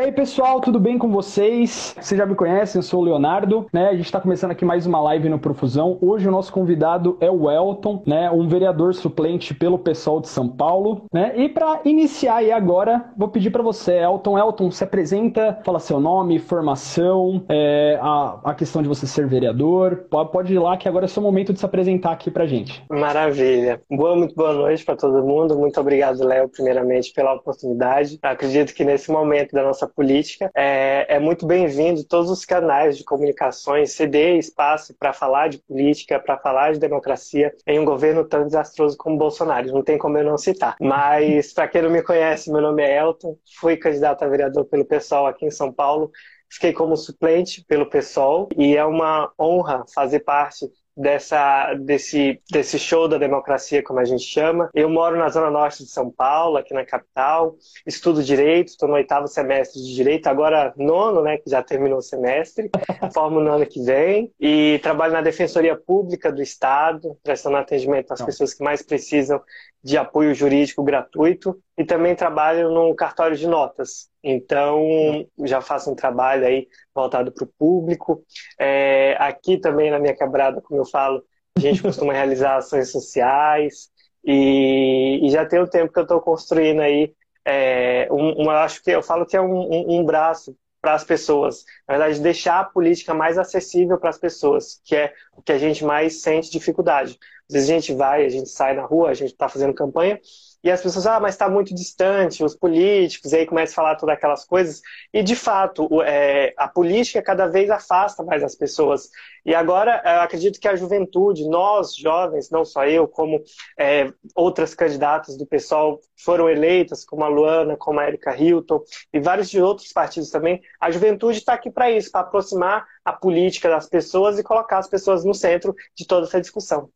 aí, pessoal, tudo bem com vocês? Vocês já me conhecem, eu sou o Leonardo, né? A gente está começando aqui mais uma live no Profusão. Hoje o nosso convidado é o Elton, né? Um vereador suplente pelo pessoal de São Paulo, né? E para iniciar aí agora, vou pedir para você, Elton. Elton, se apresenta, fala seu nome, formação, é, a, a questão de você ser vereador. Pode, pode ir lá que agora é seu momento de se apresentar aqui pra gente. Maravilha. Boa, muito boa noite para todo mundo. Muito obrigado, Léo, primeiramente, pela oportunidade. Acredito que nesse momento da nossa política é, é muito bem-vindo todos os canais de comunicações, ceder espaço para falar de política, para falar de democracia em um governo tão desastroso como Bolsonaro. Não tem como eu não citar. Mas, para quem não me conhece, meu nome é Elton, fui candidato a vereador pelo PSOL aqui em São Paulo. Fiquei como suplente pelo PSOL e é uma honra fazer parte dessa, desse, desse show da democracia, como a gente chama. Eu moro na zona norte de São Paulo, aqui na capital, estudo direito, estou no oitavo semestre de direito, agora nono, né, que já terminou o semestre, formo no ano que vem, e trabalho na Defensoria Pública do Estado, prestando atendimento às pessoas que mais precisam de apoio jurídico gratuito. E também trabalho num cartório de notas. Então, já faço um trabalho aí voltado para o público. É, aqui também na minha quebrada, como eu falo, a gente costuma realizar ações sociais e, e, já tem um tempo que eu estou construindo aí é, um, um, acho que eu falo que é um, um, um braço para as pessoas. Na verdade, deixar a política mais acessível para as pessoas, que é o que a gente mais sente dificuldade. Às vezes a gente vai, a gente sai na rua, a gente está fazendo campanha, e as pessoas, ah, mas está muito distante, os políticos, e aí começa a falar todas aquelas coisas. E, de fato, é, a política cada vez afasta mais as pessoas. E agora, eu acredito que a juventude, nós jovens, não só eu, como é, outras candidatas do pessoal foram eleitas, como a Luana, como a Erika Hilton, e vários de outros partidos também, a juventude está aqui para isso, para aproximar a política das pessoas e colocar as pessoas no centro de toda essa discussão.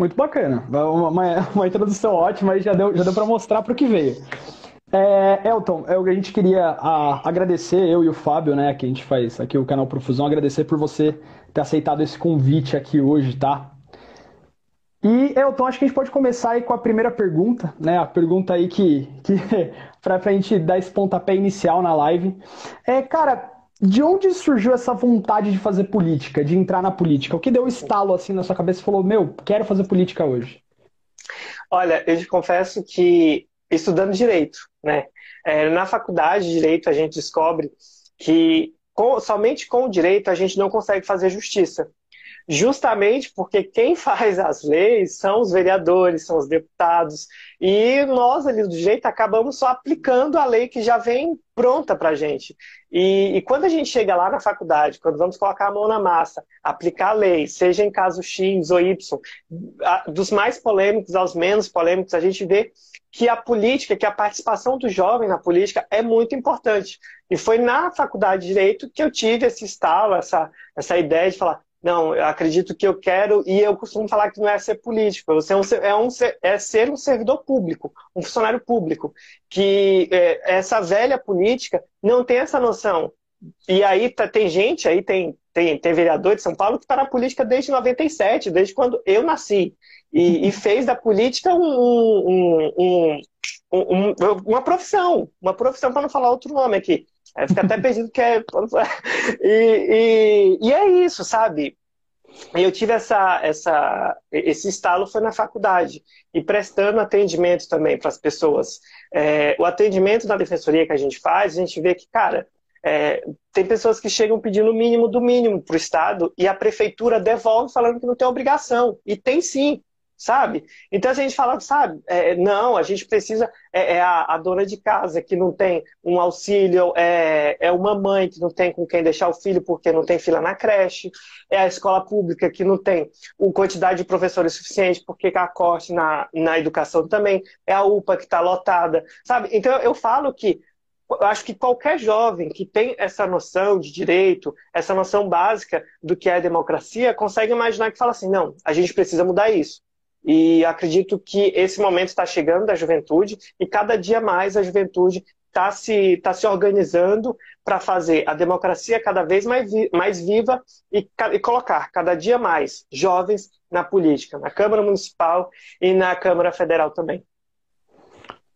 Muito bacana. Uma, uma, uma introdução ótima e já deu, já deu para mostrar para o que veio. É, Elton, é a gente queria a, agradecer, eu e o Fábio, né, que a gente faz aqui o canal Profusão, agradecer por você ter aceitado esse convite aqui hoje, tá? E, Elton, acho que a gente pode começar aí com a primeira pergunta, né? A pergunta aí que, que para a gente dar esse pontapé inicial na live. É, cara, de onde surgiu essa vontade de fazer política, de entrar na política? O que deu estalo assim na sua cabeça e falou, meu, quero fazer política hoje? Olha, eu te confesso que estudando direito, né? É, na faculdade de direito a gente descobre que com, somente com o direito a gente não consegue fazer justiça justamente porque quem faz as leis são os vereadores, são os deputados, e nós ali do direito acabamos só aplicando a lei que já vem pronta para a gente. E, e, quando a gente chega lá na faculdade, quando vamos colocar a mão na massa, aplicar a lei, seja em caso X ou Y, dos mais polêmicos aos menos polêmicos, a gente vê que a política, que a participação do jovem na política é muito importante. E foi na faculdade de Direito que eu tive esse estalo, essa, essa ideia de falar, não, eu acredito que eu quero, e eu costumo falar que não é ser político, você é, um, é, um, é ser um servidor público, um funcionário público, que é, essa velha política não tem essa noção. E aí tá, tem gente, aí tem, tem, tem vereador de São Paulo que está na política desde 97, desde quando eu nasci, e, e fez da política um, um, um, uma profissão, uma profissão para não falar outro nome aqui. Aí fica até perdido que é. E, e, e é isso, sabe? Eu tive essa, essa, esse estalo foi na faculdade e prestando atendimento também para as pessoas. É, o atendimento da defensoria que a gente faz, a gente vê que, cara, é, tem pessoas que chegam pedindo o mínimo do mínimo para o Estado e a prefeitura devolve falando que não tem obrigação. E tem sim sabe? Então a gente fala, sabe, é, não, a gente precisa, é, é a, a, dona de casa que não tem um auxílio, é, é uma mãe que não tem com quem deixar o filho porque não tem fila na creche, é a escola pública que não tem uma quantidade de professores suficiente porque há corte na, na educação também, é a UPA que está lotada, sabe? Então eu falo que eu acho que qualquer jovem que tem essa noção de direito, essa noção básica do que é democracia, consegue imaginar que fala assim, não, a gente precisa mudar isso. E acredito que esse momento está chegando da juventude e cada dia mais a juventude está se, tá se organizando para fazer a democracia cada vez mais, vi, mais viva e, e, colocar cada dia mais jovens na política, na Câmara Municipal e na Câmara Federal também.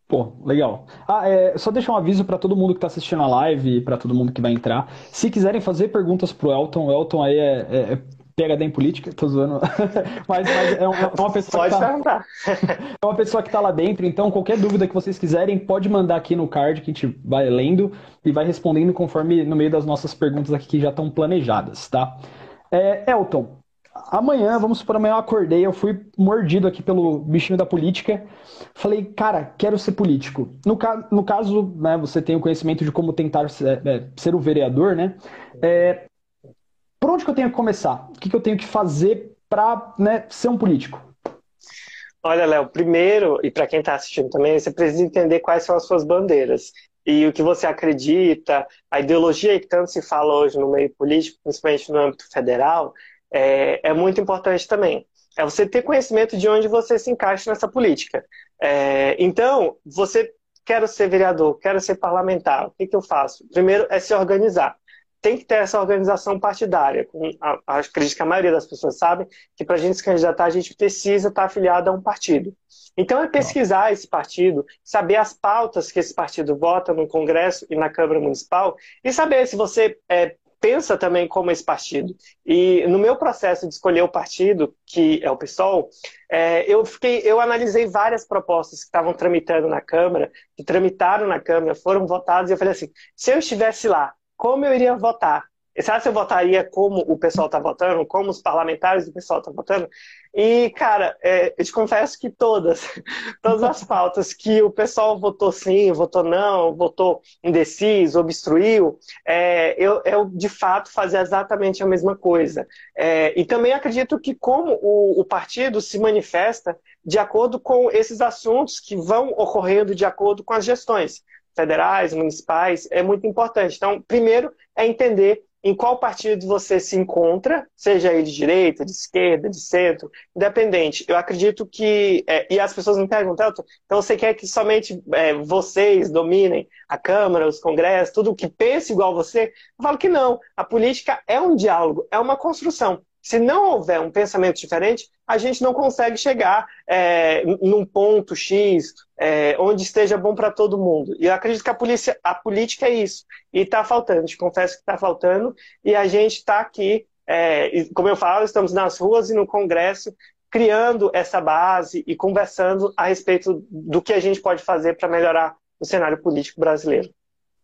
Pô, legal. Ah, é, só deixar um aviso para todo mundo que está assistindo a live e para todo mundo que vai entrar. Se quiserem fazer perguntas pro Elton, o Elton aí é, é, é PHD em política, tô zoando. mas, mas é, uma, é uma pessoa pode que tá, é uma pessoa que tá lá dentro, então qualquer dúvida que vocês quiserem, pode mandar aqui no card que a gente vai lendo e vai respondendo conforme no meio das nossas perguntas aqui que já estão planejadas, tá? É, Elton, amanhã, vamos supor, amanhã eu acordei, eu fui mordido aqui pelo bichinho da política. Falei, cara, quero ser político. No, ca no caso, né, você tem o conhecimento de como tentar ser, é, ser o vereador, né? É, por onde que eu tenho que começar? O que, que eu tenho que fazer para né, ser um político? Olha, Léo, primeiro, e para quem está assistindo também, você precisa entender quais são as suas bandeiras e o que você acredita, a ideologia que tanto se fala hoje no meio político, principalmente no âmbito federal, é, é muito importante também. É você ter conhecimento de onde você se encaixa nessa política. É, então, você quer ser vereador, quero ser parlamentar, o que, que eu faço? Primeiro é se organizar. Tem que ter essa organização partidária. A, acredito que a maioria das pessoas sabe que para a gente se candidatar, a gente precisa estar afiliado a um partido. Então é pesquisar esse partido, saber as pautas que esse partido vota no Congresso e na Câmara Municipal e saber se você é, pensa também como esse partido. E no meu processo de escolher o partido, que é o PSOL, é, eu, fiquei, eu analisei várias propostas que estavam tramitando na Câmara, que tramitaram na Câmara, foram votadas, e eu falei assim: se eu estivesse lá, como eu iria votar? Será que eu votaria como o pessoal está votando, como os parlamentares do pessoal estão tá votando? E, cara, é, eu te confesso que todas, todas as pautas que o pessoal votou sim, votou não, votou indeciso, obstruiu, é, eu, eu, de fato fazia exatamente a mesma coisa. É, e também acredito que como o, o partido se manifesta de acordo com esses assuntos que vão ocorrendo de acordo com as gestões federais, municipais, é muito importante. Então, primeiro é entender em qual partido você se encontra, seja ele de direita, de esquerda, de centro, independente. Eu acredito que. É, e as pessoas me perguntam, então você quer que somente é, vocês dominem a Câmara, os Congressos, tudo que pense igual você? Eu falo que não. A política é um diálogo, é uma construção. Se não houver um pensamento diferente, a gente não consegue chegar é, num ponto X é, onde esteja bom para todo mundo. E eu acredito que a, polícia, a política é isso. E está faltando, te confesso que está faltando. E a gente está aqui, é, como eu falo, estamos nas ruas e no Congresso criando essa base e conversando a respeito do que a gente pode fazer para melhorar o cenário político brasileiro.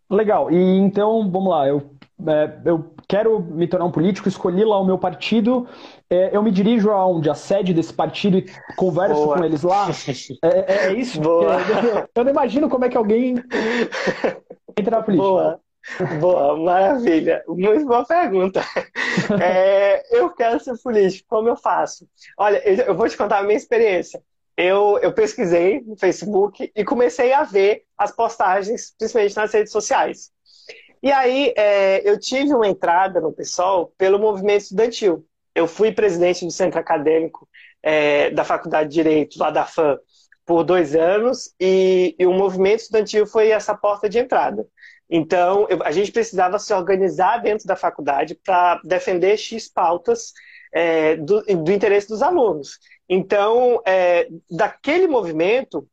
Legal. E então, vamos lá. Eu, é, eu quero me tornar um político, escolhi lá o meu partido, é, eu me dirijo aonde? A sede desse partido e converso Boa. com eles lá? É, é, é isso? Boa. Eu não imagino como é que alguém entra na política. Boa. Boa, maravilha. Muito boa pergunta. É, eu quero ser político, como eu faço? Olha, eu vou te contar a minha experiência. Eu, eu pesquisei no Facebook e comecei a ver as postagens, principalmente nas redes sociais. E aí é, eu tive uma entrada no PSOL pelo movimento estudantil. Eu fui presidente do centro acadêmico é, da Faculdade de Direito, lá da FAM, por dois anos, e, e o movimento estudantil foi essa porta de entrada. Então, eu, a gente precisava se organizar dentro da faculdade para defender X pautas é, do, do, interesse dos alunos. Então, é, daquele movimento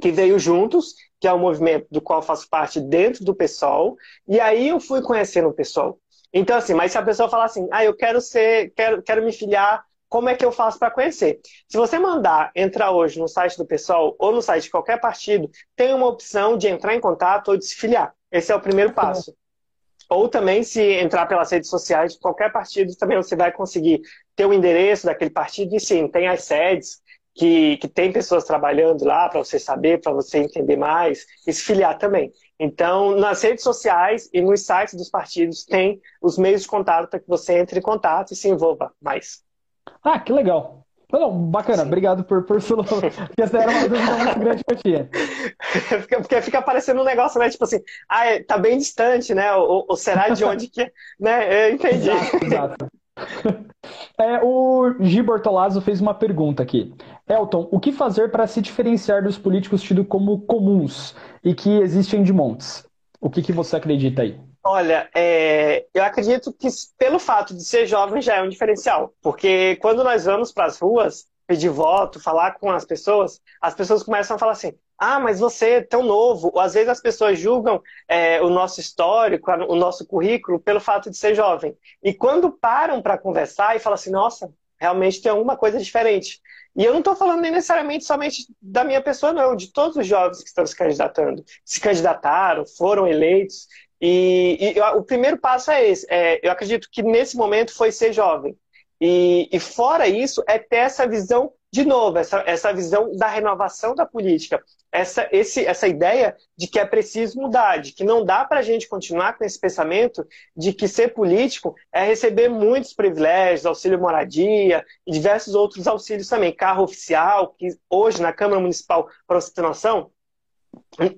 que veio juntos, que é um movimento do qual faço parte dentro do PSOL, e aí eu fui conhecendo o PSOL. Então, assim, mas se a pessoa falar assim, ah, eu quero ser, quero, quero me filiar, como é que eu faço para conhecer? Se você mandar entrar hoje no site do PSOL ou no site de qualquer partido, tem uma opção de entrar em contato ou de se filiar. Esse é o primeiro passo. Ou também, se entrar pelas redes sociais de qualquer partido, também você vai conseguir ter o endereço daquele partido e sim, tem as sedes, que, que tem pessoas trabalhando lá para você saber, para você entender mais, e se filiar também. Então, nas redes sociais e nos sites dos partidos tem os meios de contato para que você entre em contato e se envolva mais. Ah, que legal. Não, bacana, Sim. obrigado por, por sua. Porque essa era uma dúvida muito grande que eu tinha. Porque fica parecendo um negócio, né? Tipo assim, ah, é, tá bem distante, né? Ou, ou será de onde que. Né? Eu entendi. Exato, exato. É, o Gi Bortolazzo fez uma pergunta aqui. Elton, o que fazer para se diferenciar dos políticos tidos como comuns e que existem de montes? O que, que você acredita aí? Olha, é, eu acredito que pelo fato de ser jovem já é um diferencial. Porque quando nós vamos para as ruas, pedir voto, falar com as pessoas, as pessoas começam a falar assim: ah, mas você é tão novo. Ou às vezes as pessoas julgam é, o nosso histórico, o nosso currículo, pelo fato de ser jovem. E quando param para conversar e falam assim: nossa, realmente tem alguma coisa diferente. E eu não estou falando nem necessariamente somente da minha pessoa, não, de todos os jovens que estão se candidatando. Se candidataram, foram eleitos. E, e o primeiro passo é esse. É, eu acredito que nesse momento foi ser jovem. E, e fora isso, é ter essa visão, de novo, essa, essa visão da renovação da política. Essa, esse, essa ideia de que é preciso mudar, de que não dá para a gente continuar com esse pensamento de que ser político é receber muitos privilégios, auxílio moradia e diversos outros auxílios também. Carro oficial, que hoje na Câmara Municipal, para você ter noção,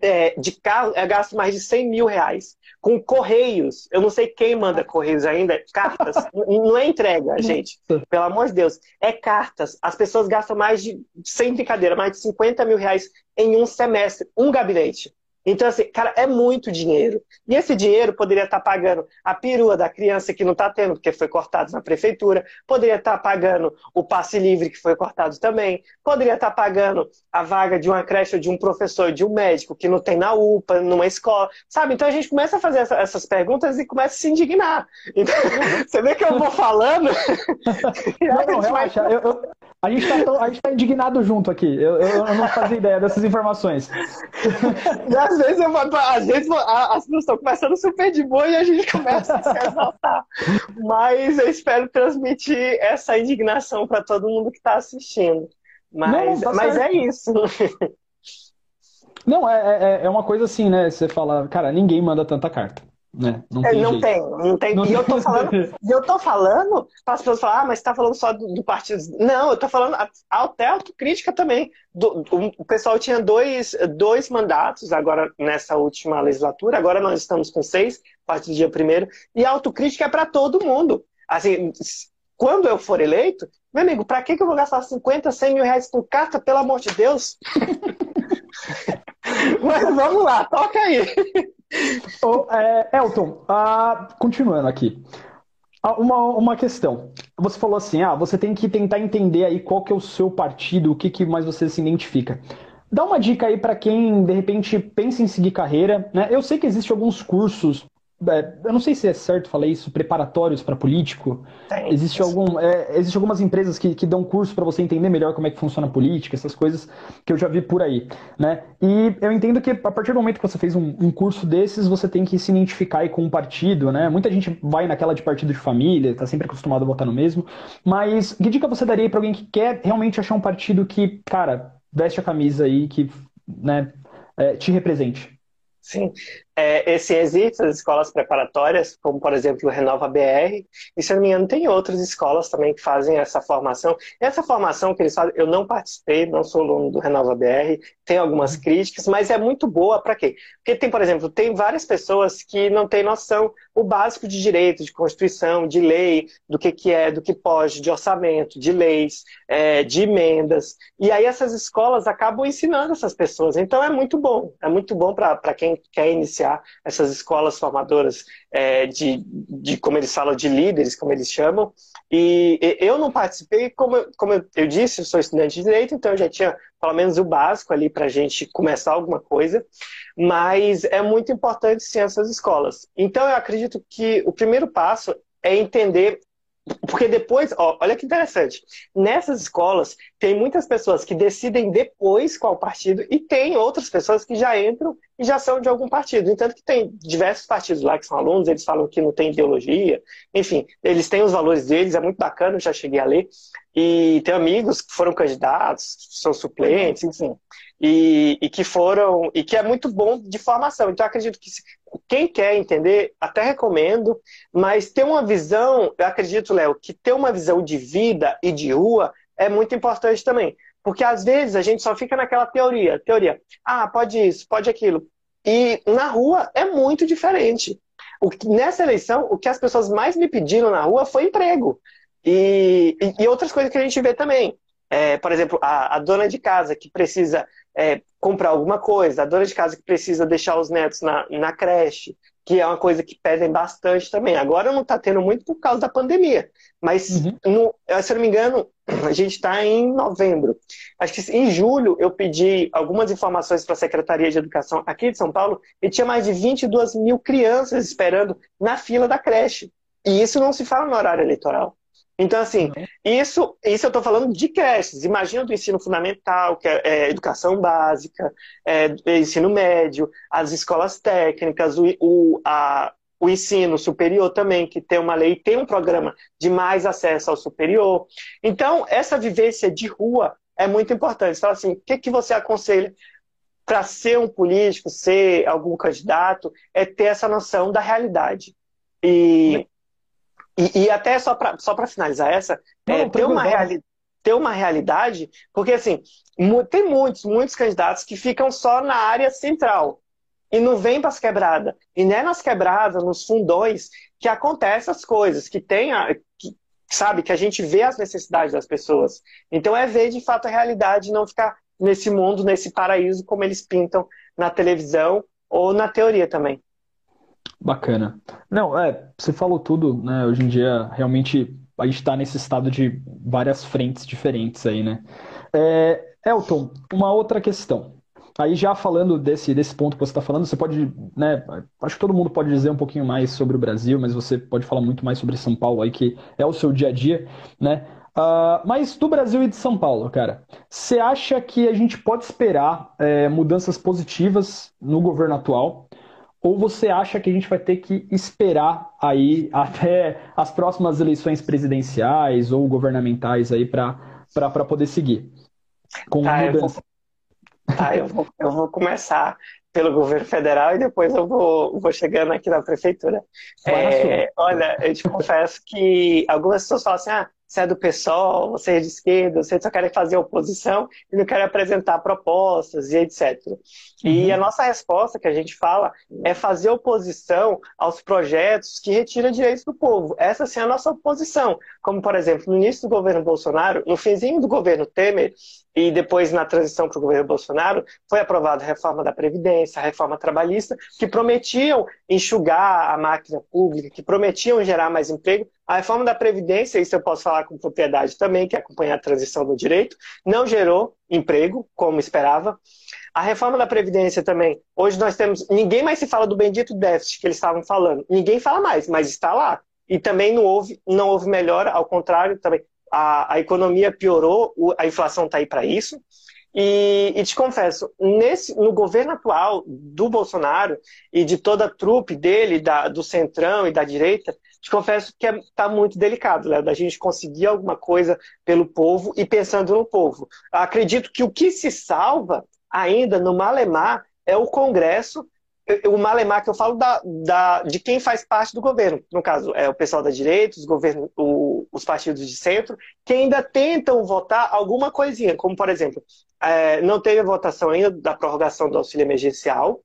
é, de carro é gasto mais de 100 mil reais. Com correios, eu não sei quem manda correios ainda, cartas, não é entrega, gente, pelo amor de Deus, é cartas. As pessoas gastam mais de, sem brincadeira, mais de 50 mil reais em um semestre, um gabinete. Então, assim, cara, é muito dinheiro. E esse dinheiro poderia estar pagando a perua da criança que não está tendo, porque foi cortado na prefeitura, poderia estar pagando o passe livre que foi cortado também, poderia estar pagando a vaga de uma creche, de um professor, de um médico que não tem na UPA, numa escola, sabe? Então a gente começa a fazer essa, essas perguntas e começa a se indignar. Então, você vê que eu vou falando. não, não, relaxa. Eu, eu, a gente está tá indignado junto aqui. Eu, eu, não fazia ideia dessas informações. E às vezes, eu, às vezes as pessoas estão começando super de boa e a gente começa a se exaltar. Mas eu espero transmitir essa indignação para todo mundo que está assistindo. Mas, não, tá mas é isso. Não, é, é, é uma coisa assim, né? Você fala, cara, ninguém manda tanta carta. Né? Não, tem, não tem, não tem. Não e eu tô falando, eu tô falando para as pessoas falar, ah, mas está falando só do, do, partido. Não, eu tô falando até autocrítica também. Do, o pessoal tinha dois, dois mandatos agora nessa última legislatura, agora nós estamos com seis, a partir do dia primeiro, e autocrítica é para todo mundo. Assim, quando eu for eleito, meu amigo, para que, que eu vou gastar 50, 100 mil reais com carta, pelo amor de Deus? mas vamos lá, toca aí. Oh, é, Elton, ah, continuando aqui. Ah, uma, uma questão. Você falou assim, ah, você tem que tentar entender aí qual que é o seu partido, o que, que mais você se identifica. Dá uma dica aí para quem, de repente, pensa em seguir carreira. Né? Eu sei que existem alguns cursos eu não sei se é certo falar isso, preparatórios para político. Tem. Existe, algum, é, existe algumas empresas que, que dão curso para você entender melhor como é que funciona a política, essas coisas que eu já vi por aí. Né? E eu entendo que a partir do momento que você fez um, um curso desses, você tem que se identificar com um partido. Né? Muita gente vai naquela de partido de família, está sempre acostumado a votar no mesmo. Mas que dica você daria para alguém que quer realmente achar um partido que, cara, veste a camisa aí, que né, é, te represente? Sim, é, esse existe as escolas preparatórias, como por exemplo o Renova BR, e se não me engano tem outras escolas também que fazem essa formação. Essa formação que eles fazem, eu não participei, não sou aluno do Renova BR, tem algumas críticas, mas é muito boa para quê? Porque tem, por exemplo, tem várias pessoas que não têm noção o básico de direito, de constituição, de lei, do que, que é, do que pode, de orçamento, de leis, é, de emendas. E aí essas escolas acabam ensinando essas pessoas. Então é muito bom, é muito bom para quem quer iniciar essas escolas formadoras é, de, de, como eles falam, de líderes, como eles chamam. E eu não participei, como, eu, como eu disse, eu sou estudante de direito, então eu já tinha pelo menos o básico ali para a gente começar alguma coisa, mas é muito importante sim essas escolas. Então eu acredito que o primeiro passo é entender porque depois, ó, olha que interessante, nessas escolas tem muitas pessoas que decidem depois qual partido e tem outras pessoas que já entram e já são de algum partido. Entanto que tem diversos partidos lá que são alunos, eles falam que não tem ideologia, enfim, eles têm os valores deles, é muito bacana, eu já cheguei a ler. E tem amigos que foram candidatos, são suplentes, enfim e, e, que foram e que é muito bom de formação. Então acredito que quem quer entender, até recomendo, mas ter uma visão, eu acredito, Léo, que ter uma visão de vida e de rua é muito importante também. Porque às vezes a gente só fica naquela teoria, teoria, ah, pode isso, pode aquilo. E na rua é muito diferente. O, nessa eleição, o que as pessoas mais me pediram na rua foi emprego. E, e, outras coisas que a gente vê também. É, por exemplo, a, a, dona de casa que precisa é, comprar alguma coisa, a dona de casa que precisa deixar os netos na, na creche, que é uma coisa que pedem bastante também. Agora não está tendo muito por causa da pandemia, mas, uhum. no, se eu não me engano, a gente está em novembro. Acho que em julho eu pedi algumas informações para a Secretaria de Educação aqui de São Paulo e tinha mais de 22 mil crianças esperando na fila da creche. E isso não se fala no horário eleitoral. Então, assim, uhum. isso, isso eu estou falando de creches. Imagina do ensino fundamental, que é, é educação básica, é, é, ensino médio, as escolas técnicas, o, o, a, o ensino superior também, que tem uma lei, tem um programa de mais acesso ao superior. Então, essa vivência de rua é muito importante. Então, assim, o que, que você aconselha para ser um político, ser algum candidato, é ter essa noção da realidade. E e, e até só para só finalizar essa, não, é, ter, uma reali ter uma realidade, porque assim, tem muitos, muitos candidatos que ficam só na área central e não vem para as quebradas. E não é nas quebradas, nos fundões, que acontecem as coisas, que tem a, que, sabe, que a gente vê as necessidades das pessoas. Então é ver de fato a realidade e não ficar nesse mundo, nesse paraíso como eles pintam na televisão ou na teoria também. Bacana. Não, é, você falou tudo, né? Hoje em dia, realmente, a gente está nesse estado de várias frentes diferentes aí, né? É, Elton, uma outra questão. Aí já falando desse, desse ponto que você está falando, você pode, né? Acho que todo mundo pode dizer um pouquinho mais sobre o Brasil, mas você pode falar muito mais sobre São Paulo aí, que é o seu dia a dia, né? Uh, mas do Brasil e de São Paulo, cara, você acha que a gente pode esperar é, mudanças positivas no governo atual? Ou você acha que a gente vai ter que esperar aí até as próximas eleições presidenciais ou governamentais aí para poder seguir com tá, mudança? Eu vou, tá, eu vou, eu vou começar pelo governo federal e depois eu vou, vou chegando aqui na prefeitura. É, olha, eu te confesso que algumas pessoas falam assim, ah, você é do PSOL, você é de esquerda, você só quer fazer oposição e não quer apresentar propostas e etc. Uhum. E a nossa resposta que a gente fala é fazer oposição aos projetos que retiram direitos do povo. Essa sim é a nossa oposição. Como, por exemplo, no início do governo Bolsonaro, no finzinho do governo Temer, e depois na transição para o governo Bolsonaro, foi aprovada a reforma da Previdência, a reforma trabalhista, que prometiam enxugar a máquina pública, que prometiam gerar mais emprego. A reforma da Previdência, isso eu posso falar com propriedade também, que acompanha a transição do direito, não gerou emprego, como esperava. A reforma da Previdência também, hoje nós temos. Ninguém mais se fala do bendito déficit que eles estavam falando. Ninguém fala mais, mas está lá. E também não houve, não houve melhora, ao contrário, também a, a economia piorou, a inflação está aí para isso. E, e, te confesso, nesse, no governo atual do Bolsonaro e de toda a trupe dele, da, do centrão e da direita, te confesso que está é, tá muito delicado, Léo, da gente conseguir alguma coisa pelo povo e pensando no povo. Acredito que o que se salva ainda no Malemar é o Congresso o malemar que eu falo da, da, de quem faz parte do governo. No caso, é o pessoal da direita, os, governo, o, os partidos de centro, que ainda tentam votar alguma coisinha, como, por exemplo, é, não teve a votação ainda da prorrogação do auxílio emergencial,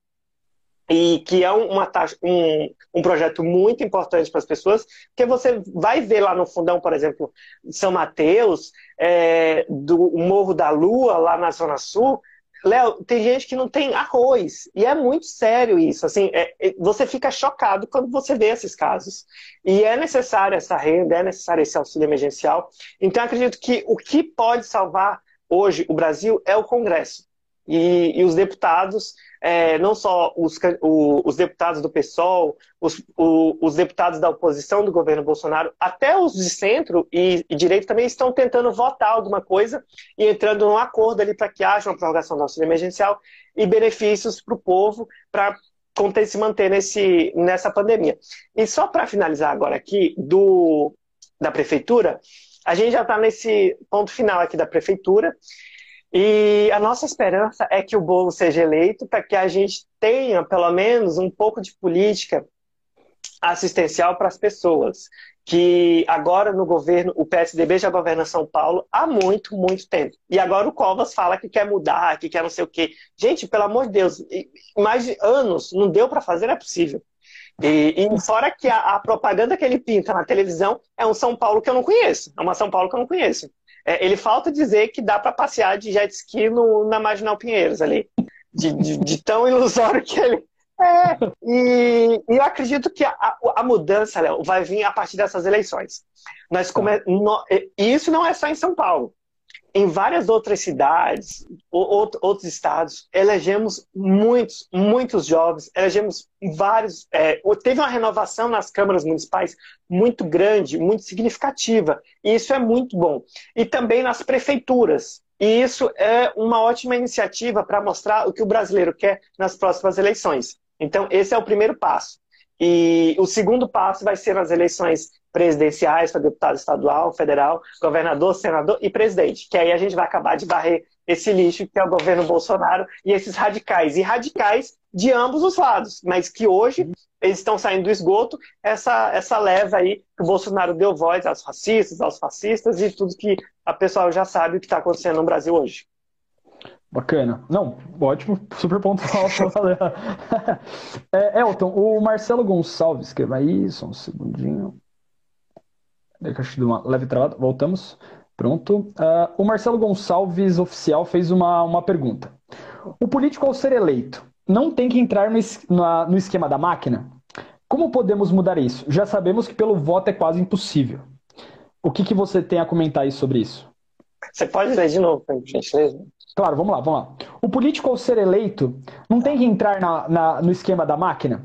e que é uma taxa, um, um projeto muito importante para as pessoas, porque você vai ver lá no fundão, por exemplo, São Mateus, é, do Morro da Lua, lá na Zona Sul, Léo, tem gente que não tem arroz. E é muito sério isso. Assim, é, é, você fica chocado quando você vê esses casos. E é necessária essa renda, é necessário esse auxílio emergencial. Então, acredito que o que pode salvar hoje o Brasil é o Congresso. E, e os deputados é, não só os, o, os, deputados do PSOL, os, o, os, deputados da oposição do governo Bolsonaro, até os de centro e, e direito também estão tentando votar alguma coisa e entrando num acordo ali para que haja uma prorrogação do auxílio emergencial e benefícios para o povo para se manter nesse, nessa pandemia. E só para finalizar agora aqui, do, da prefeitura, a gente já está nesse ponto final aqui da prefeitura. E a nossa esperança é que o bolo seja eleito para que a gente tenha, pelo menos, um pouco de política assistencial para as pessoas. Que agora no governo, o PSDB já governa São Paulo há muito, muito tempo. E agora o Covas fala que quer mudar, que quer não sei o quê. Gente, pelo amor de Deus, mais de anos não deu para fazer, não é possível. E, e fora que a, a, propaganda que ele pinta na televisão é um São Paulo que eu não conheço. É uma São Paulo que eu não conheço. É, ele falta dizer que dá para passear de jet ski no, na Marginal Pinheiros ali. De, de, de, tão ilusório que ele, É, e, e eu acredito que a, a mudança, Léo, vai vir a partir dessas eleições. Nós come... no... E isso não é só em São Paulo. Em várias outras cidades, ou, outros estados, elegemos muitos, muitos jovens, elegemos vários. É, teve uma renovação nas câmaras municipais muito grande, muito significativa, e isso é muito bom. E também nas prefeituras. E isso é uma ótima iniciativa para mostrar o que o brasileiro quer nas próximas eleições. Então, esse é o primeiro passo. E o segundo passo vai ser nas eleições presidenciais para deputado estadual, federal, governador, senador e presidente. Que aí a gente vai acabar de varrer esse lixo que é o governo Bolsonaro e esses radicais. E radicais de ambos os lados, mas que hoje eles estão saindo do esgoto, essa, essa leva aí que o Bolsonaro deu voz aos racistas, aos fascistas e tudo que a pessoa já sabe o que está acontecendo no Brasil hoje. Bacana. Não, ótimo, super pontual fazer. é, Elton, o Marcelo Gonçalves, que vai aí, só um segundinho. Deixa eu dar uma leve travada. Voltamos. Pronto. Uh, o Marcelo Gonçalves, oficial, fez uma, uma pergunta. O político, ao ser eleito, não tem que entrar no, na, no esquema da máquina? Como podemos mudar isso? Já sabemos que pelo voto é quase impossível. O que, que você tem a comentar aí sobre isso? Você pode ler de novo, por gentileza? Claro, vamos lá, vamos lá. O político, ao ser eleito, não tem que entrar na, na, no esquema da máquina?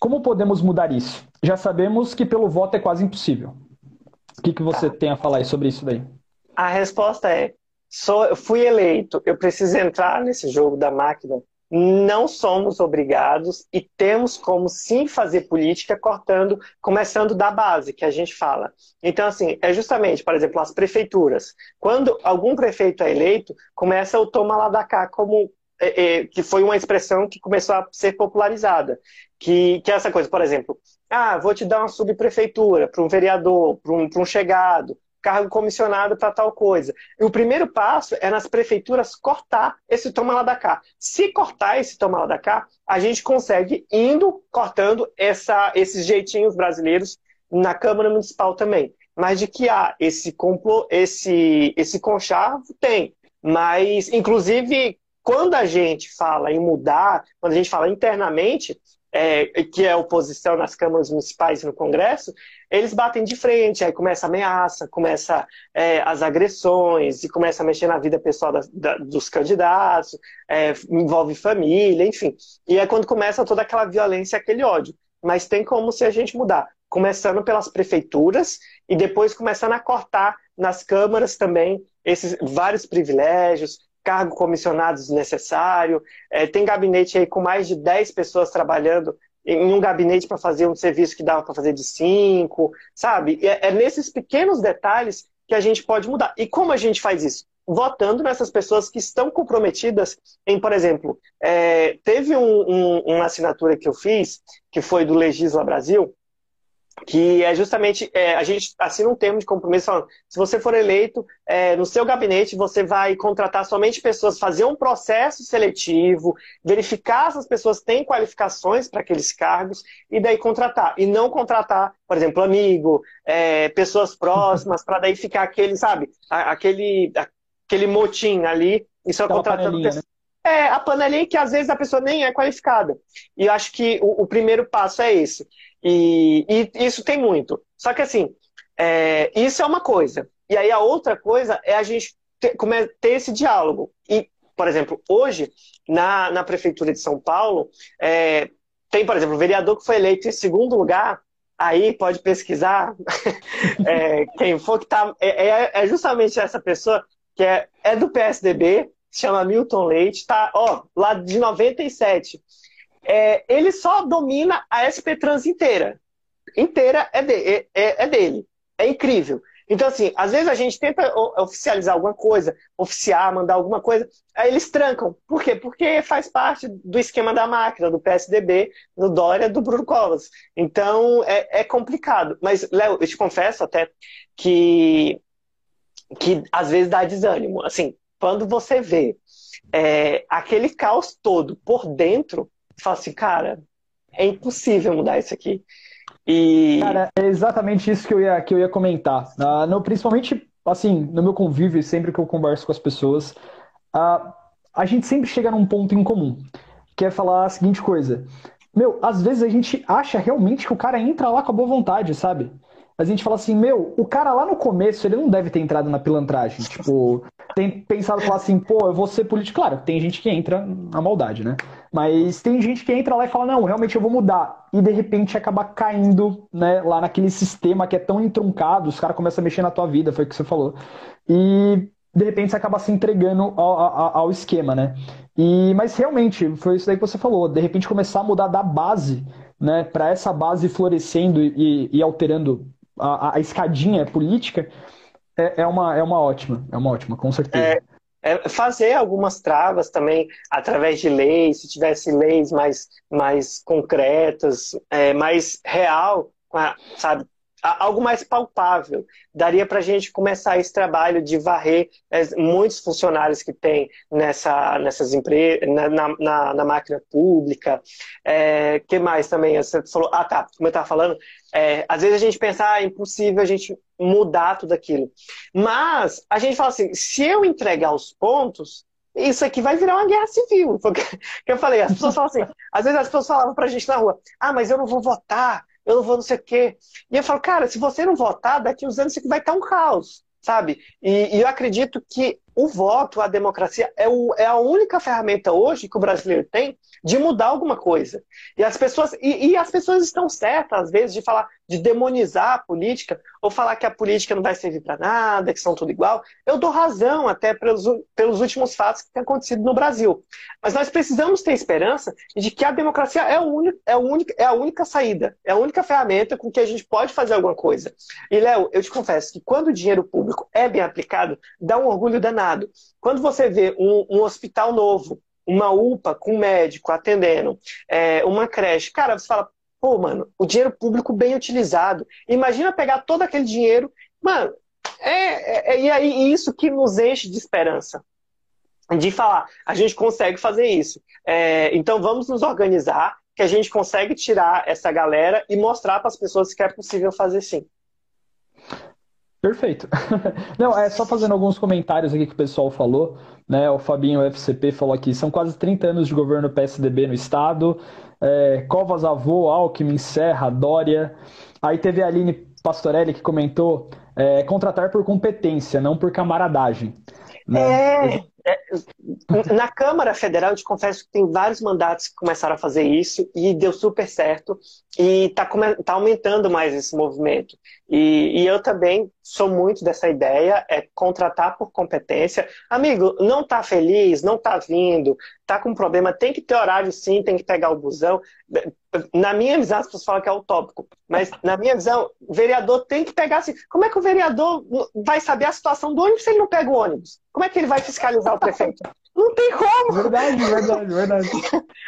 Como podemos mudar isso? Já sabemos que pelo voto é quase impossível. O que, que você tá. tem a falar sobre isso daí? A resposta é: sou, eu fui eleito, eu preciso entrar nesse jogo da máquina. Não somos obrigados e temos como sim fazer política cortando, começando da base, que a gente fala. Então, assim, é justamente, por exemplo, as prefeituras. Quando algum prefeito é eleito, começa o toma lá da cá, como é, é, que foi uma expressão que começou a ser popularizada. Que, que é essa coisa, por exemplo, ah, vou te dar uma subprefeitura para um vereador, para um, um chegado, cargo comissionado para tal coisa. E o primeiro passo é nas prefeituras cortar esse toma lá da cá. Se cortar esse toma lá da cá, a gente consegue indo cortando essa, esses jeitinhos brasileiros na Câmara Municipal também. Mas de que há esse complô, esse, esse concharvo, tem. Mas, inclusive, quando a gente fala em mudar, quando a gente fala internamente, é, que é oposição nas câmaras municipais e no Congresso, eles batem de frente, aí começa a ameaça, começa é, as agressões, e começa a mexer na vida pessoal da, da, dos candidatos, é, envolve família, enfim. E é quando começa toda aquela violência, aquele ódio. Mas tem como se a gente mudar, começando pelas prefeituras e depois começando a cortar nas câmaras também esses vários privilégios, cargo comissionado desnecessário, é, tem gabinete aí com mais de 10 pessoas trabalhando em um gabinete para fazer um serviço que dava para fazer de cinco, sabe? É, é, nesses pequenos detalhes que a gente pode mudar. E como a gente faz isso? Votando nessas pessoas que estão comprometidas em, por exemplo, é, teve um, um, uma assinatura que eu fiz, que foi do Legisla Brasil, que é justamente é, a gente assina um termo de compromisso falando, se você for eleito é, no seu gabinete você vai contratar somente pessoas fazer um processo seletivo verificar se as pessoas têm qualificações para aqueles cargos e daí contratar e não contratar por exemplo amigo é, pessoas próximas para daí ficar aquele sabe aquele aquele motim ali e só contratando pessoas né? É, a panelinha que às vezes a pessoa nem é qualificada. E eu acho que o, o primeiro passo é esse. E, e, isso tem muito. Só que assim, é, isso é uma coisa. E aí a outra coisa é a gente ter, ter esse diálogo. E, por exemplo, hoje, na, na Prefeitura de São Paulo, é, tem, por exemplo, o vereador que foi eleito em segundo lugar, aí pode pesquisar é, quem for que tá. É, é, é, justamente essa pessoa que é, é do PSDB, se chama Milton Leite, tá, ó, lá de 97. É, ele só domina a SP Trans inteira. Inteira é, de, é, é, é dele. É incrível. Então, assim, às vezes a gente tenta oficializar alguma coisa, oficiar, mandar alguma coisa, aí eles trancam. Por quê? Porque faz parte do esquema da máquina, do PSDB, do Dória, do Bruno Covas. Então, é, é complicado. Mas, Léo, eu te confesso até que, que às vezes dá desânimo. Assim, quando você vê é, aquele caos todo por dentro, você fala assim, cara, é impossível mudar isso aqui. E... Cara, é exatamente isso que eu ia, que eu ia comentar. Uh, no, principalmente, assim, no meu convívio, sempre que eu converso com as pessoas, uh, a gente sempre chega num ponto em comum, que é falar a seguinte coisa. meu, às vezes a gente acha realmente que o cara entra lá com a boa vontade, sabe? A gente fala assim, meu, o cara lá no começo, ele não deve ter entrado na pilantragem. Tipo, tem pensado falar assim, pô, eu vou ser político. Claro, tem gente que entra na maldade, né? Mas tem gente que entra lá e fala, não, realmente eu vou mudar. E de repente acaba caindo, né, lá naquele sistema que é tão entroncado, os caras começam a mexer na tua vida, foi o que você falou. E de repente você acaba se entregando ao, ao, ao esquema, né? E, mas realmente, foi isso aí que você falou, de repente começar a mudar da base, né, para essa base florescendo e, e alterando a, a escadinha política é, é, uma, é uma ótima, é uma ótima, com certeza. É, é fazer algumas travas também através de leis, se tivesse leis mais, mais concretas, é, mais real, sabe, algo mais palpável. Daria para a gente começar esse trabalho de varrer é, muitos funcionários que tem nessa, nessas empresas, na, na, na, máquina pública. É, que mais também? Você falou, ah tá, como eu estava falando, é, às vezes a gente pensa, ah, é impossível a gente mudar tudo aquilo. Mas a gente fala assim, se eu entregar os pontos, isso aqui vai virar uma guerra civil. Porque eu falei, as pessoas falam assim, às vezes as pessoas falavam pra gente na rua, ah, mas eu não vou votar, eu não vou não sei o quê. E eu falo, cara, se você não votar, daqui uns anos isso aqui vai estar um caos, sabe? E, e eu acredito que o voto, a democracia, é, o, é, a única ferramenta hoje que o brasileiro tem de mudar alguma coisa. E as pessoas, e, e, as pessoas estão certas, às vezes, de falar, de demonizar a política, ou falar que a política não vai servir para nada, que são tudo igual. Eu dou razão até pelos, pelos últimos fatos que têm acontecido no Brasil. Mas nós precisamos ter esperança de que a democracia é, o é, único, é a única saída, é a única ferramenta com que a gente pode fazer alguma coisa. E, Léo, eu te confesso que quando o dinheiro público é bem aplicado, dá um orgulho danado. Quando você vê um, um hospital novo, uma UPA com médico atendendo, é, uma creche. Cara, você fala, pô, mano, o dinheiro público bem utilizado. Imagina pegar todo aquele dinheiro. Mano, é, é, e aí isso que nos enche de esperança. De falar, a gente consegue fazer isso. É, então vamos nos organizar, que a gente consegue tirar essa galera e mostrar para as pessoas que é possível fazer sim. Perfeito. Não, é só fazendo alguns comentários aqui que o pessoal falou. Né? O Fabinho FCP falou aqui: são quase 30 anos de governo PSDB no estado. É, Covas Avô, Alckmin, Serra, Dória. Aí teve a Aline Pastorelli que comentou: é, contratar por competência, não por camaradagem. Né? É, é, na Câmara Federal, eu te confesso que tem vários mandatos que começaram a fazer isso e deu super certo e está tá aumentando mais esse movimento. E, e, eu também sou muito dessa ideia, é contratar por competência. Amigo, não está feliz, não está vindo, está com problema, tem que ter horário sim, tem que pegar o busão. Na minha visão, as pessoas falam que é utópico, mas na minha visão, o vereador tem que pegar assim. Como é que o vereador vai saber a situação do ônibus se ele não pega o ônibus? Como é que ele vai fiscalizar o prefeito? Não tem como! Verdade, verdade, verdade.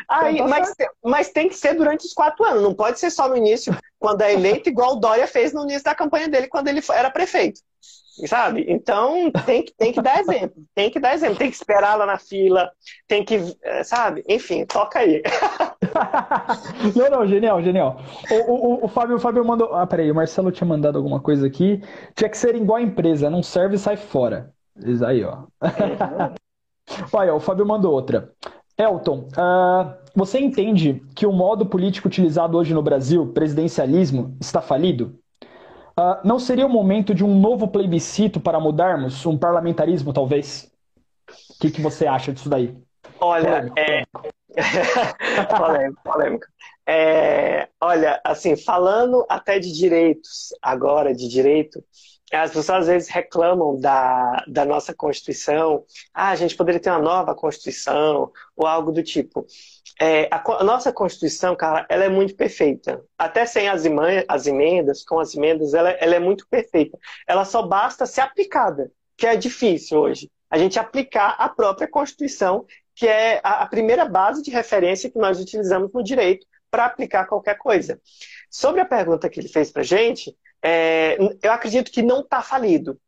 Aí, então tá mas, mas tem que ser durante os quatro anos, não pode ser só no início, quando é eleito, igual o Dória fez no início da campanha dele, quando ele era prefeito. Sabe? Então tem que, tem que dar exemplo. Tem que dar exemplo. Tem que esperar lá na fila. Tem que. Eh, sabe? Enfim, toca aí. não, não, genial, genial. O, o, o, Fábio, o Fábio mandou. Ah, peraí, o Marcelo tinha mandado alguma coisa aqui. Tinha que ser igual a empresa, não serve e sai fora. Isso aí, ó. Olha, o Fábio mandou outra. Elton, uh, você entende que o modo político utilizado hoje no Brasil, presidencialismo, está falido? Uh, não seria o momento de um novo plebiscito para mudarmos? Um parlamentarismo, talvez? O que, que você acha disso daí? Olha, polêmico, é... polêmico, polêmico. É... Olha, assim, falando até de direitos, agora de direito, as pessoas às vezes reclamam da, da nossa Constituição. Ah, a gente poderia ter uma nova Constituição, ou algo do tipo. É, a, a, nossa Constituição, cara, ela é muito perfeita. Até sem as, as emendas, com as emendas, ela, ela é muito perfeita. Ela só basta ser aplicada, que é difícil hoje. A gente aplicar a própria Constituição, que é a, a primeira base de referência que nós utilizamos no direito para aplicar qualquer coisa. Sobre a pergunta que ele fez para gente, é, eu acredito que não está falido.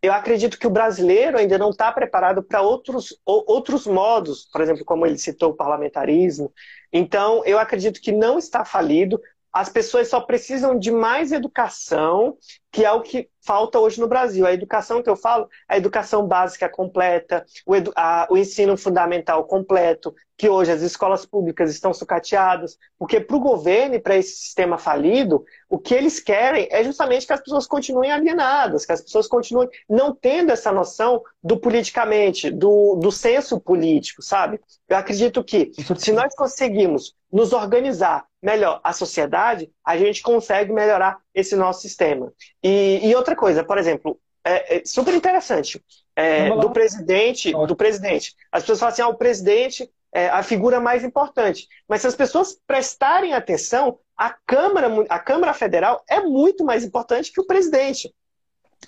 Eu acredito que o brasileiro ainda não está preparado para outros, outros modos, por exemplo, como ele citou o parlamentarismo. Então, eu acredito que não está falido. As pessoas só precisam de mais educação, que é o que falta hoje no Brasil. A educação que eu falo, a educação básica completa, o, edu a, o ensino fundamental completo, que hoje as escolas públicas estão sucateadas, porque para o governo e para esse sistema falido, o que eles querem é justamente que as pessoas continuem alienadas, que as pessoas continuem não tendo essa noção do politicamente, do, do senso político, sabe? Eu acredito que se nós conseguimos nos organizar melhor a sociedade, a gente consegue melhorar esse nosso sistema. E, e outra coisa, por exemplo, é, é super interessante, é, do presidente, do presidente. As pessoas falam assim, ah, o presidente é a figura mais importante. Mas se as pessoas prestarem atenção, a Câmara, a Câmara Federal é muito mais importante que o presidente.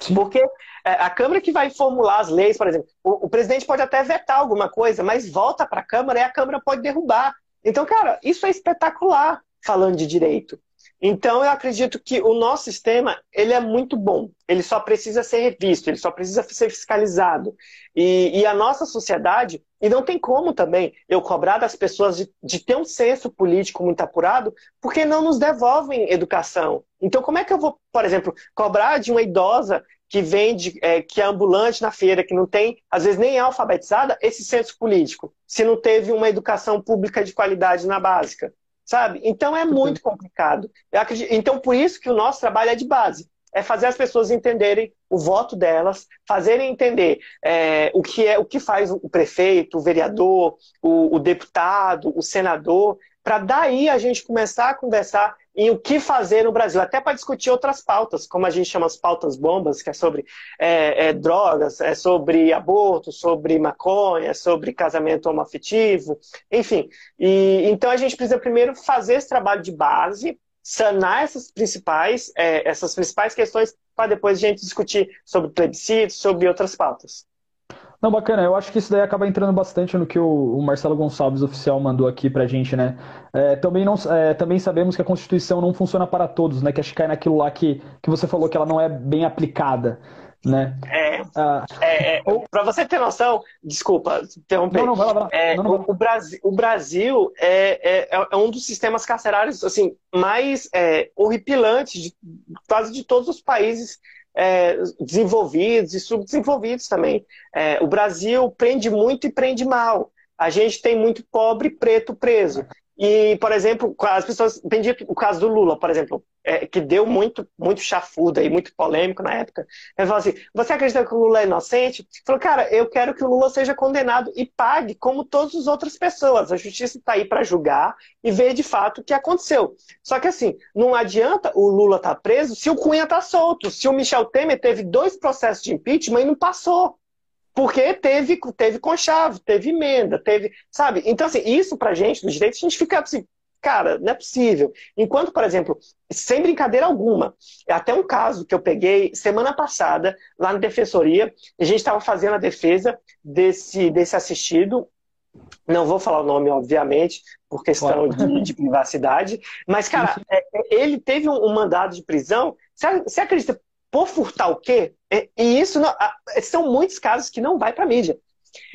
Sim. Porque é, a Câmara que vai formular as leis, por exemplo, o, o presidente pode até vetar alguma coisa, mas volta para a Câmara e a Câmara pode derrubar. Então, cara, isso é espetacular falando de direito. Então, eu acredito que o nosso sistema ele é muito bom. Ele só precisa ser revisto, ele só precisa ser fiscalizado. E, e a nossa sociedade, e não tem como também eu cobrar das pessoas de, de, ter um senso político muito apurado, porque não nos devolvem educação. Então, como é que eu vou, por exemplo, cobrar de uma idosa que vende, é, que é ambulante na feira, que não tem, às vezes nem é alfabetizada, esse senso político, se não teve uma educação pública de qualidade na básica, sabe? Então é muito complicado. Acredito, então por isso que o nosso trabalho é de base, é fazer as pessoas entenderem o voto delas, fazerem entender é, o que é, o que faz o prefeito, o vereador, o, o deputado, o senador, para daí a gente começar a conversar em o que fazer no Brasil, até para discutir outras pautas, como a gente chama as pautas bombas, que é sobre é, é, drogas, é sobre aborto, sobre maconha, é sobre casamento homoafetivo, enfim. E, então a gente precisa primeiro fazer esse trabalho de base, sanar essas principais, é, essas principais questões, para depois a gente discutir sobre plebiscito, sobre outras pautas. Não, bacana. Eu acho que isso daí acaba entrando bastante no que o, Marcelo Gonçalves, oficial, mandou aqui pra gente, né? É, também, não, é, também sabemos que a Constituição não funciona para todos, né? Que acho que cai naquilo lá que, que você falou que ela não é bem aplicada. Né? É, ah, é, é para você ter noção, desculpa, interromper. Não, não, vai lá, vai lá. É, não, não, o, o, Brasil, o Brasil é, é, é, um dos sistemas carcerários assim, mais é, horripilantes de quase de todos os países é, desenvolvidos e subdesenvolvidos também. É, o Brasil prende muito e prende mal. A gente tem muito pobre preto preso. E, por exemplo, as pessoas. Entendi o caso do Lula, por exemplo, é, que deu muito, muito chafuda e muito polêmico na época. Ele falou assim: você acredita que o Lula é inocente? Ele falou, cara, eu quero que o Lula seja condenado e pague, como todas as outras pessoas. A justiça está aí para julgar e ver de fato o que aconteceu. Só que assim, não adianta o Lula estar tá preso se o Cunha está solto. Se o Michel Temer teve dois processos de impeachment e não passou. Porque teve, teve conchave, teve emenda, teve. Sabe? Então, assim, isso pra gente, do direito, a gente fica assim, cara, não é possível. Enquanto, por exemplo, sem brincadeira alguma, até um caso que eu peguei semana passada, lá na defensoria, a gente estava fazendo a defesa desse, desse assistido. Não vou falar o nome, obviamente, por questão de, de, privacidade, mas, cara, é, é, ele teve um, mandado de prisão. Você, você acredita por furtar o quê? E, e isso não, são muitos casos que não vai para mídia.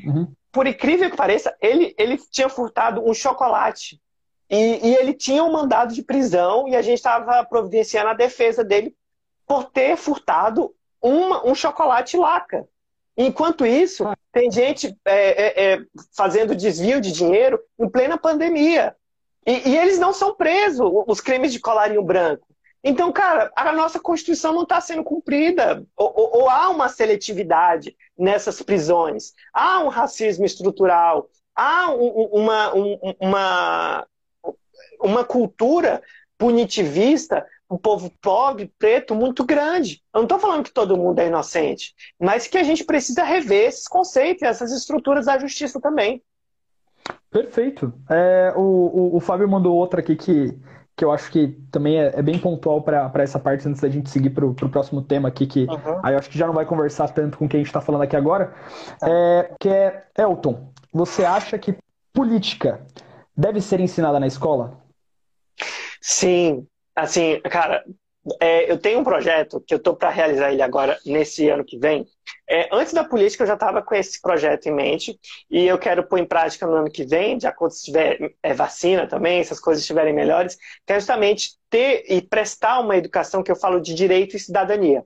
Uhum. Por incrível que pareça, ele, ele tinha furtado um chocolate. E, e ele tinha um mandado de prisão e a gente estava providenciando a defesa dele por ter furtado uma, um chocolate laca. Enquanto isso, ah. tem gente é, é, é, fazendo desvio de dinheiro em plena pandemia. E, e, eles não são presos, os crimes de colarinho branco. Então, cara, a nossa Constituição não está sendo cumprida. Ou, ou, ou, há uma seletividade nessas prisões, há um racismo estrutural, há um, uma, um, uma, uma cultura punitivista, um povo pobre, preto, muito grande. Eu não estou falando que todo mundo é inocente, mas que a gente precisa rever esses conceitos, essas estruturas da justiça também. Perfeito. É, o, o, o Fábio mandou outra aqui que que eu acho que também é, é bem pontual para essa parte antes da gente seguir para o próximo tema aqui, que uhum. aí eu acho que já não vai conversar tanto com quem a gente está falando aqui agora, é, que é Elton. Você acha que política deve ser ensinada na escola? Sim, assim, cara, é, eu tenho um projeto que eu estou para realizar ele agora, nesse ano que vem. É, antes da política, eu já estava com esse projeto em mente e eu quero pôr em prática no ano que vem, de acordo se tiver é, vacina também, se as coisas estiverem melhores, que é justamente ter e prestar uma educação que eu falo de direito e cidadania.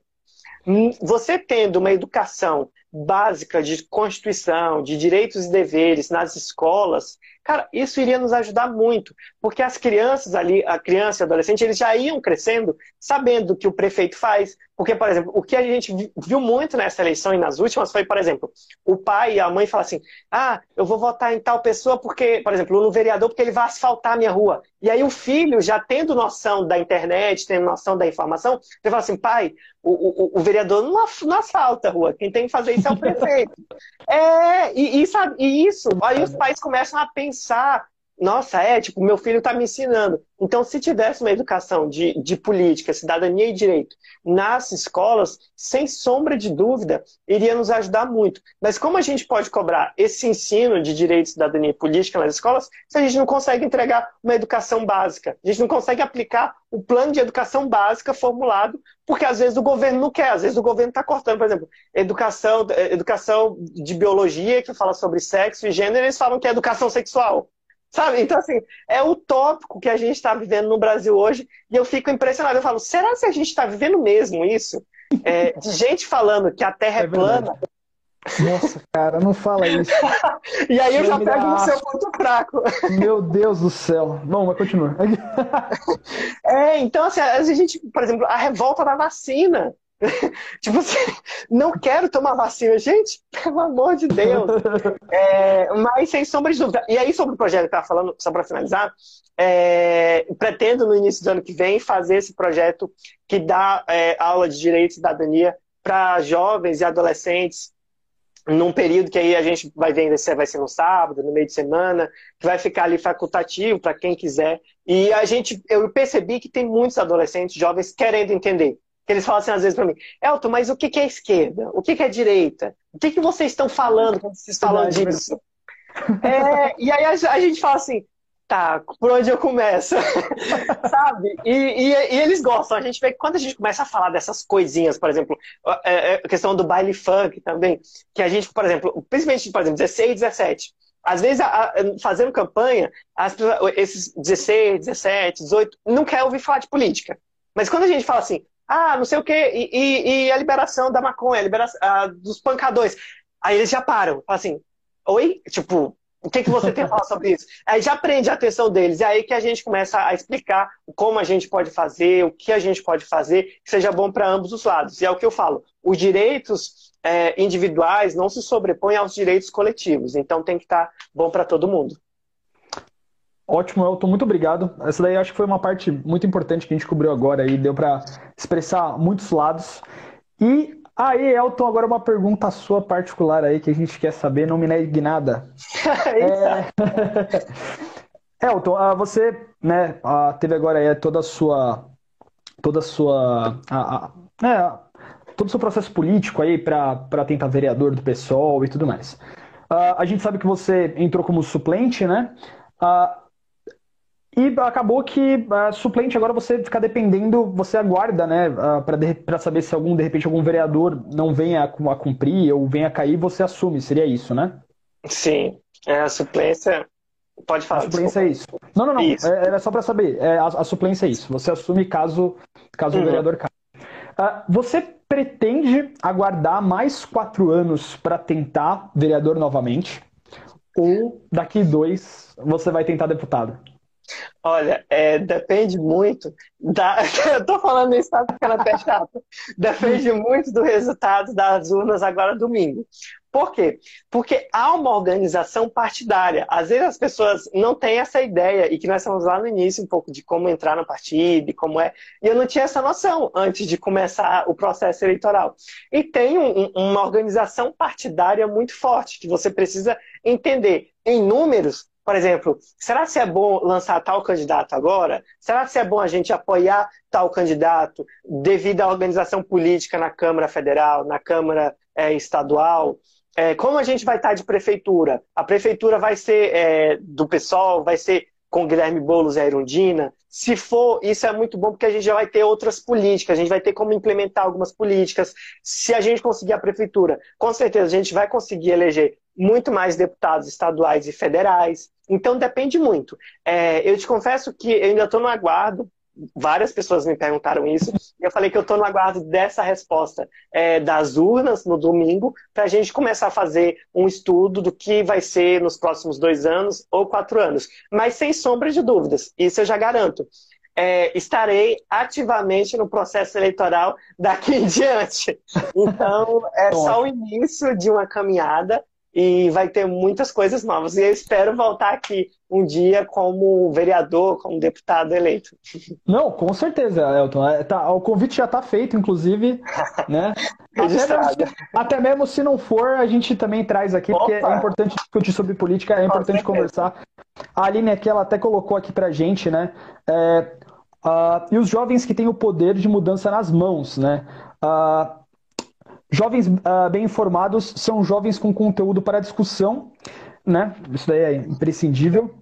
Hum, você tendo uma educação básica de Constituição, de direitos e deveres nas escolas, cara, isso iria nos ajudar muito, porque as crianças ali, a criança e adolescente, eles já iam crescendo sabendo o que o prefeito faz. Porque, por exemplo, o que a gente viu muito nessa eleição e nas últimas foi, por exemplo, o pai e a mãe falam assim: ah, eu vou votar em tal pessoa porque, por exemplo, no vereador, porque ele vai asfaltar a minha rua. E aí o filho, já tendo noção da internet, tendo noção da informação, ele fala assim: pai, o, o, o vereador não, não asfalta a rua, quem tem que fazer isso é o prefeito. é, e, e, sabe, e isso, aí os pais começam a pensar nossa, é, tipo, meu filho está me ensinando. Então, se tivesse uma educação de, de política, cidadania e direito nas escolas, sem sombra de dúvida, iria nos ajudar muito. Mas como a gente pode cobrar esse ensino de direito, cidadania e política nas escolas, se a gente não consegue entregar uma educação básica? A gente não consegue aplicar o plano de educação básica formulado, porque às vezes o governo não quer, às vezes o governo está cortando, por exemplo, educação, educação de biologia, que fala sobre sexo e gênero, eles falam que é educação sexual. Sabe? Então, assim, é utópico que a gente está vivendo no Brasil hoje e eu fico impressionado. Eu falo, será que a gente está vivendo mesmo isso? É, de gente falando que a Terra é, é plana. Nossa, cara, não fala isso. e aí eu já pego no seu ponto fraco. Meu Deus do céu. Bom, mas continua. é, então, assim, a gente, por exemplo, a revolta da vacina. tipo assim, não quero tomar vacina. Gente, pelo amor de Deus. É, mas sem sombra de dúvida. E aí, sobre o projeto que eu estava falando, só para finalizar, é, pretendo no início do ano que vem fazer esse projeto que dá é, aula de direito e cidadania para jovens e adolescentes num período que aí a gente vai ver se vai ser no sábado, no meio de semana, que vai ficar ali facultativo para quem quiser. E a gente, eu percebi que tem muitos adolescentes, jovens querendo entender. Que eles falam assim às vezes para mim, Elton, mas o que é esquerda? O que é direita? O que, que vocês estão falando quando vocês falam disso? É, e aí a, a, gente fala assim, tá, por onde eu começo? Sabe? E, e, e, eles gostam. A gente vê que quando a gente começa a falar dessas coisinhas, por exemplo, a questão do baile funk também, que a gente, por exemplo, principalmente, por exemplo, 16, 17, às vezes, a, a, fazendo campanha, as, esses 16, 17, 18, não quer ouvir falar de política. Mas quando a gente fala assim, ah, não sei o quê, e, e, e a liberação da maconha, a liberação dos pancadores. Aí eles já param, falam assim, oi? Tipo, o que, que você tem a falar sobre isso? Aí já prende a atenção deles. É aí que a gente começa a explicar como a gente pode fazer, o que a gente pode fazer, que seja bom para ambos os lados. E é o que eu falo: os direitos é, individuais não se sobrepõem aos direitos coletivos. Então tem que estar tá bom para todo mundo. Ótimo, Elton, muito obrigado. Essa daí acho que foi uma parte muito importante que a gente cobriu agora e deu para expressar muitos lados. E aí, Elton, agora uma pergunta sua particular aí que a gente quer saber, não me negue nada. é... Elton, ah, você né, ah, teve agora aí toda a sua. toda a sua. A, a, né, todo o seu processo político aí para tentar vereador do PSOL e tudo mais. Uh, a gente sabe que você entrou como suplente, né? Uh, e acabou que uh, suplente agora você fica dependendo, você aguarda, né, uh, para saber se algum, de repente, algum vereador não venha a, cumprir ou venha a cair, você assume, seria isso, né? Sim, é, a suplência. Pode falar. A suplência é isso. Não, não, não. Isso. É, era só para saber. É, a, a, suplência é isso. Você assume caso, caso uhum. o vereador caia. Uh, você pretende aguardar mais quatro anos para tentar vereador novamente? Ou daqui dois você vai tentar deputado? Olha, é, depende muito da. Eu tô falando isso, tá ficando até chato. Depende muito do resultado das urnas agora domingo. Por quê? Porque há uma organização partidária. Às vezes as pessoas não têm essa ideia, e que nós estamos lá no início um pouco de como entrar no partido e como é. E eu não tinha essa noção antes de começar o processo eleitoral. E tem um, uma organização partidária muito forte, que você precisa entender em números por exemplo, será se é bom lançar tal candidato agora? Será se é bom a gente apoiar tal candidato devido à organização política na Câmara Federal, na Câmara é, Estadual? É, como a gente vai estar de prefeitura? A prefeitura vai ser é, do PSOL, vai ser com Guilherme Boulos e a? Se for, isso é muito bom porque a gente já vai ter outras políticas, a gente vai ter como implementar algumas políticas. Se a gente conseguir a prefeitura, com certeza a gente vai conseguir eleger muito mais deputados estaduais e federais. Então depende muito. É, eu te confesso que eu ainda estou no aguardo várias pessoas me perguntaram isso, e eu falei que eu estou no aguardo dessa resposta é, das urnas no domingo, para a gente começar a fazer um estudo do que vai ser nos próximos dois anos ou quatro anos. Mas sem sombra de dúvidas, isso eu já garanto. É, estarei ativamente no processo eleitoral daqui em diante. Então, é só o início de uma caminhada e vai ter muitas coisas novas. E eu espero voltar aqui um dia como vereador, como deputado eleito. Não, com certeza, Elton. É, tá, o convite já está feito, inclusive, né? até, mesmo, até mesmo se não for, a gente também traz aqui, Opa. porque é importante discutir sobre política, é importante conversar. A Aline aqui, ela até colocou aqui pra gente, né? É, uh, e os jovens que têm o poder de mudança nas mãos, né? Uh, Jovens uh, bem informados são jovens com conteúdo para discussão, né? Isso daí é imprescindível.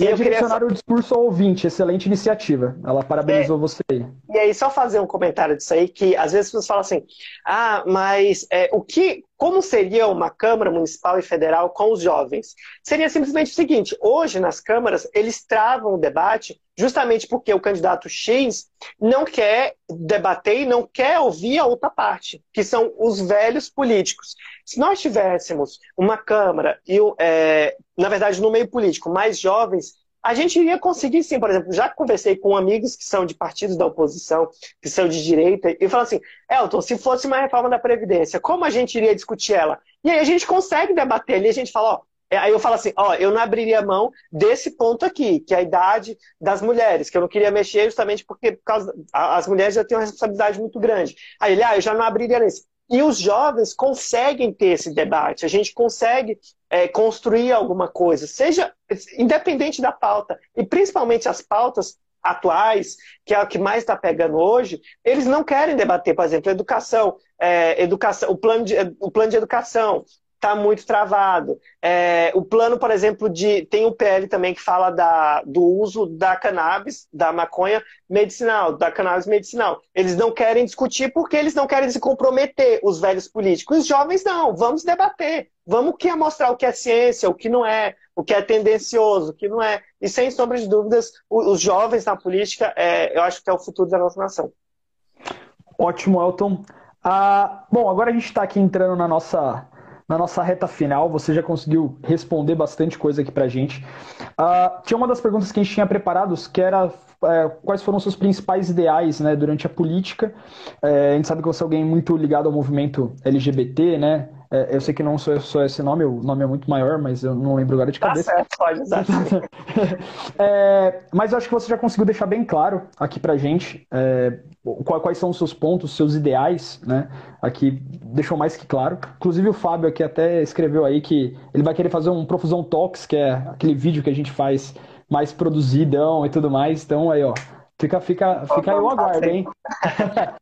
E, e direcionar queria... o discurso ao ouvinte, excelente iniciativa. Ela parabenizou é, você aí. E aí, só fazer um comentário disso aí, que às vezes as pessoas falam assim, ah, mas é, o que, como seria uma Câmara Municipal e Federal com os jovens? Seria simplesmente o seguinte: hoje, nas câmaras, eles travam o debate justamente porque o candidato X não quer debater e não quer ouvir a outra parte, que são os velhos políticos. Se nós tivéssemos uma Câmara, e, é, na verdade, no meio político, mais jovens, a gente iria conseguir sim, por exemplo, já conversei com amigos que são de partidos da oposição, que são de direita, e falam assim, Elton, se fosse uma reforma da Previdência, como a gente iria discutir ela? E aí a gente consegue debater ali, a gente fala, ó, é, aí eu falo assim, ó, eu não abriria mão desse ponto aqui, que é a idade das mulheres, que eu não queria mexer justamente porque por causa, as mulheres já têm uma responsabilidade muito grande. Aí ele, ah, eu já não abriria nesse. E os jovens conseguem ter esse debate, a gente consegue é, construir alguma coisa, seja independente da pauta, e principalmente as pautas atuais, que é o que mais está pegando hoje, eles não querem debater, por exemplo, educação, é, educação o, plano de, o plano de educação, está muito travado. É, o plano, por exemplo, de. Tem o PL também que fala da, do uso da cannabis, da maconha medicinal, da cannabis medicinal. Eles não querem discutir porque eles não querem se comprometer, os velhos políticos. Os jovens não, vamos debater. Vamos que é mostrar o que é ciência, o que não é, o que é tendencioso, o que não é. E sem sombra de dúvidas, os jovens na política, é, eu acho que é o futuro da nossa nação. Ótimo, Elton. Ah, bom, agora a gente está aqui entrando na nossa na nossa reta final. Você já conseguiu responder bastante coisa aqui pra gente. Uh, tinha uma das perguntas que a gente tinha preparados, que era é, quais foram os seus principais ideais né, durante a política. É, a gente sabe que você é alguém muito ligado ao movimento LGBT, né? É, eu sei que não sou só esse nome, o nome é muito maior, mas eu não lembro agora de tá cabeça. Tá certo, pode usar. é, mas eu acho que você já conseguiu deixar bem claro aqui pra gente é, quais são os seus pontos, seus ideais, né? Aqui deixou mais que claro. Inclusive o Fábio aqui até escreveu aí que ele vai querer fazer um Profusão Talks, que é aquele vídeo que a gente faz mais produzidão e tudo mais. Então aí, ó, fica, fica, fica aí o aguardo, hein?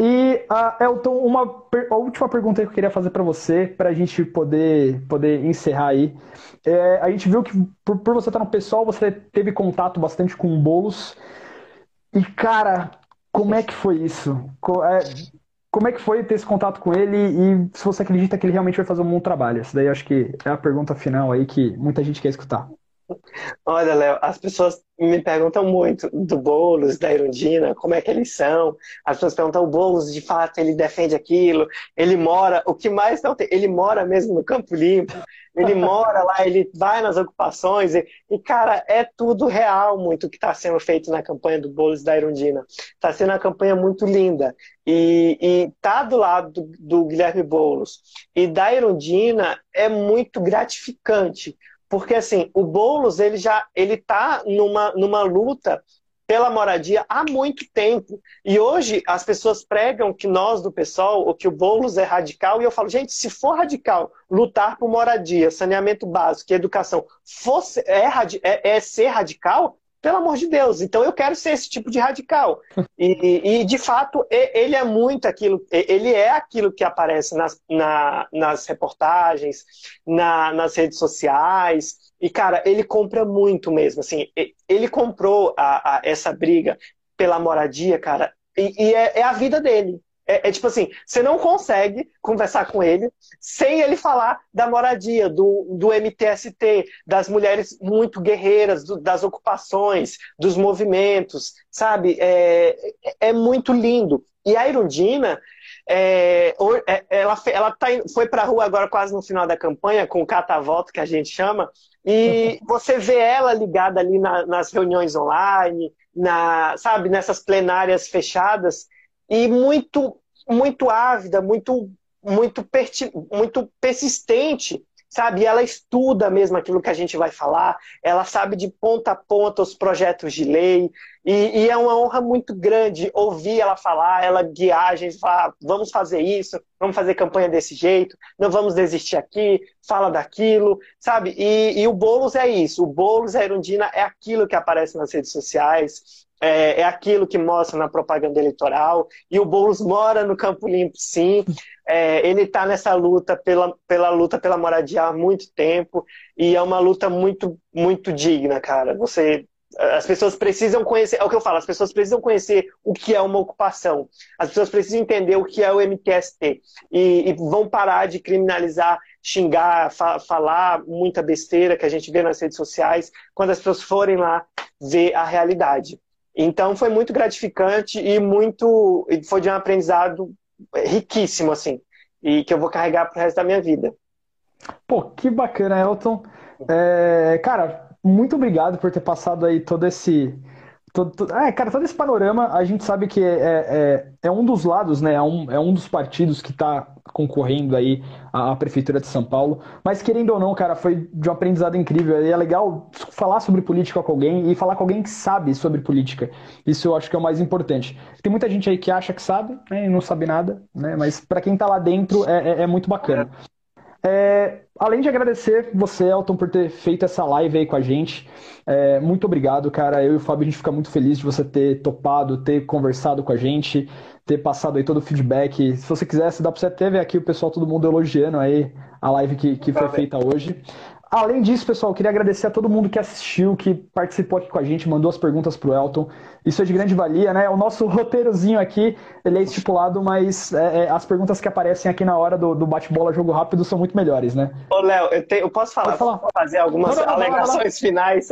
E, uh, Elton, uma per... a última pergunta que eu queria fazer para você, para a gente poder, poder encerrar aí. É, a gente viu que, por, por você estar no pessoal, você teve contato bastante com bolos. E, cara, como é que foi isso? É, como é que foi ter esse contato com ele e se você acredita que ele realmente vai fazer um bom trabalho? Essa daí acho que é a pergunta final aí que muita gente quer escutar. Olha, Léo, as pessoas me perguntam muito do Boulos, da Irundina, como é que eles são. As pessoas perguntam, o Boulos, de fato, ele defende aquilo, ele mora, o que mais não tem, ele mora mesmo no Campo Limpo, ele mora lá, ele vai nas ocupações, e, e cara, é tudo real muito o que está sendo feito na campanha do Boulos da Irundina. Está sendo uma campanha muito linda. E, e tá do lado do, do Guilherme Boulos e da Irundina é muito gratificante, porque assim, o Boulos ele já ele tá numa, numa luta pela moradia há muito tempo. E hoje as pessoas pregam que nós do PSOL, ou que o Boulos é radical, e eu falo, gente, se for radical, lutar por moradia, saneamento básico educação fosse, é, é, é ser radical, pelo amor de Deus, então eu quero ser esse tipo de radical. E, e de fato, ele é muito aquilo, ele é aquilo que aparece nas, na, nas reportagens, na, nas redes sociais. E, cara, ele compra muito mesmo. Assim, ele comprou a, a essa briga pela moradia, cara, e, e é, é, a vida dele. É, é, tipo assim, você não consegue conversar com ele sem ele falar da moradia, do, do MTST, das mulheres muito guerreiras, do, das ocupações, dos movimentos, sabe? É, é, é muito lindo. E a Irundina, é, é, ela, ela tá, foi para a rua agora quase no final da campanha, com o catavoto que a gente chama, e você vê ela ligada ali na, nas reuniões online, na, sabe, nessas plenárias fechadas, e muito, muito ávida, muito, muito, muito persistente sabe? Ela estuda mesmo aquilo que a gente vai falar, ela sabe de ponta a ponta os projetos de lei, e, e é uma honra muito grande ouvir ela falar, ela guiar a gente, falar, vamos fazer isso, vamos fazer campanha desse jeito, não vamos desistir aqui, fala daquilo, sabe? E, e o Boulos é isso, o Boulos, a Erundina é aquilo que aparece nas redes sociais, é, é, aquilo que mostra na propaganda eleitoral. E o Boulos mora no Campo Limpo, sim. É, ele está nessa luta pela, pela luta pela moradia há muito tempo e é uma luta muito muito digna, cara. Você as pessoas precisam conhecer, é o que eu falo, as pessoas precisam conhecer o que é uma ocupação. As pessoas precisam entender o que é o MTST e, e vão parar de criminalizar, xingar, fa falar muita besteira que a gente vê nas redes sociais quando as pessoas forem lá ver a realidade. Então foi muito gratificante e muito foi de um aprendizado riquíssimo assim e que eu vou carregar pro resto da minha vida. Pô, que bacana, Elton. É, cara, muito obrigado por ter passado aí todo esse Todo, todo, é, cara, todo esse panorama, a gente sabe que é, é, é um dos lados, né? É um, é um dos partidos que está concorrendo aí à, à, Prefeitura de São Paulo. Mas querendo ou não, cara, foi de um aprendizado incrível. E é legal falar sobre política com alguém e falar com alguém que sabe sobre política. Isso eu acho que é o mais importante. Tem muita gente aí que acha que sabe né, e não sabe nada, né? Mas para quem está lá dentro é, é, é muito bacana. É, além de agradecer você, Elton, por ter feito essa live aí com a gente. É, muito obrigado, cara. Eu e o Fábio, a gente fica muito feliz de você ter topado, ter conversado com a gente, ter passado aí todo o feedback. Se você quisesse, dá pra você até ver aqui o pessoal, todo mundo elogiando aí a live que, que foi feita hoje. Além disso, pessoal, queria agradecer a todo mundo que assistiu, que participou aqui com a gente, mandou as perguntas pro Elton. Isso é de grande valia, né? O nosso roteirozinho aqui, ele é estipulado, mas é, é, as perguntas que aparecem aqui na hora do, do bate-bola jogo rápido são muito melhores, né? Ô, Léo, eu, eu, posso falar? falar? fazer algumas não, não, não, alegações finais?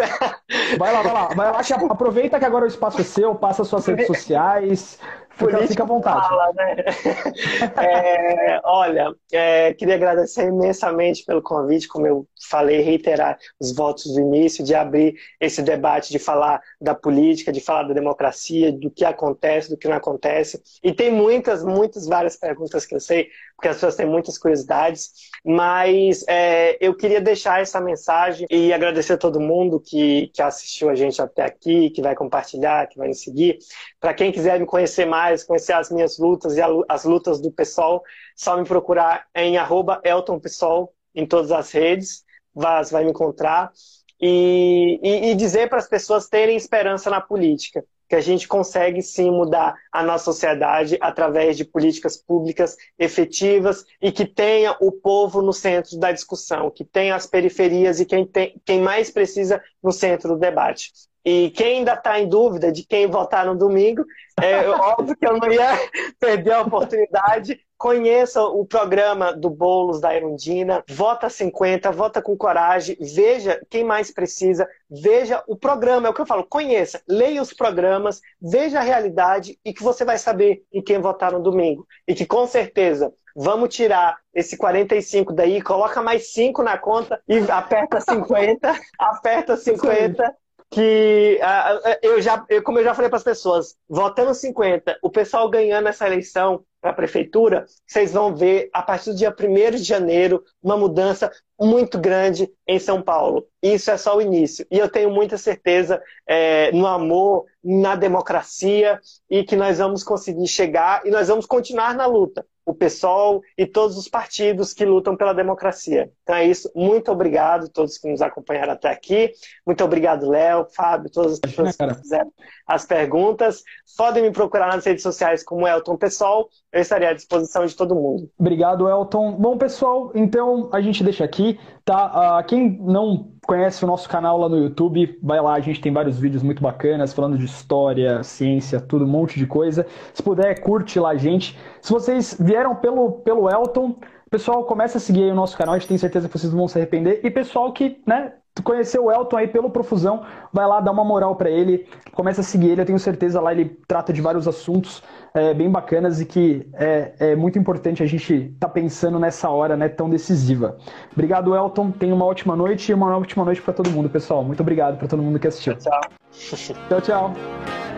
Vai lá, vai lá. Vai lá aproveita que agora o espaço é seu, passa suas redes sociais, Fica, fica à vontade. Fala, né? é, olha, é, queria agradecer imensamente pelo convite, como eu falei, reiterar os votos do início, de abrir esse debate, de falar da política, de falar da democracia, do que acontece, do que não acontece. E tem muitas, muitas, várias perguntas que eu sei, porque as pessoas têm muitas curiosidades, mas é, eu queria deixar essa mensagem e agradecer a todo mundo que, que assistiu a gente até aqui, que vai compartilhar, que vai nos seguir. Para quem quiser me conhecer mais, conhecer as minhas lutas e as lutas do pessoal, só me procurar em arroba Elton Pessoal em todas as redes, vai, vai me encontrar. E, e, e dizer para as pessoas terem esperança na política que a gente consegue sim mudar a nossa sociedade através de políticas públicas efetivas e que tenha o povo no centro da discussão, que tenha as periferias e quem, tem, quem mais precisa no centro do debate. E quem ainda está em dúvida de quem votar no domingo, é óbvio que eu não ia perder a oportunidade Conheça o programa do Bolos da Erundina, vota 50, vota com coragem, veja quem mais precisa, veja o programa, é o que eu falo, conheça, leia os programas, veja a realidade e que você vai saber em quem votar no domingo. E que com certeza vamos tirar esse 45 daí, coloca mais 5 na conta e aperta 50, aperta 50 que uh, eu já, eu, como eu já falei para as pessoas, votando 50, o pessoal ganhando essa eleição para a prefeitura, vocês vão ver a partir do dia 1 de janeiro uma mudança muito grande em São Paulo. Isso é só o início. E eu tenho muita certeza é, no amor, na democracia e que nós vamos conseguir chegar e nós vamos continuar na luta o PSOL e todos os partidos que lutam pela democracia. Então é isso. Muito obrigado a todos que nos acompanharam até aqui. Muito obrigado, Léo, Fábio, todas as pessoas que fizeram as perguntas. Podem me procurar nas redes sociais como Elton Pessoal. Eu estarei à disposição de todo mundo. Obrigado, Elton. Bom, pessoal, então a gente deixa aqui, tá? Uh, quem não conhece o nosso canal lá no YouTube, vai lá, a gente tem vários vídeos muito bacanas falando de história, ciência, tudo, um monte de coisa. Se puder, curte lá, gente. Se vocês vieram pelo, pelo Elton, pessoal, começa a seguir aí o nosso canal, a gente tem certeza que vocês não vão se arrepender. E pessoal que, né, conheceu o Elton aí pelo Profusão, vai lá dar uma moral para ele, começa a seguir ele, eu tenho certeza lá ele trata de vários assuntos é, bem bacanas e que é, é muito importante a gente estar tá pensando nessa hora né, tão decisiva. Obrigado, Elton. Tenha uma ótima noite e uma ótima noite para todo mundo, pessoal. Muito obrigado para todo mundo que assistiu. Tchau. Tchau, tchau.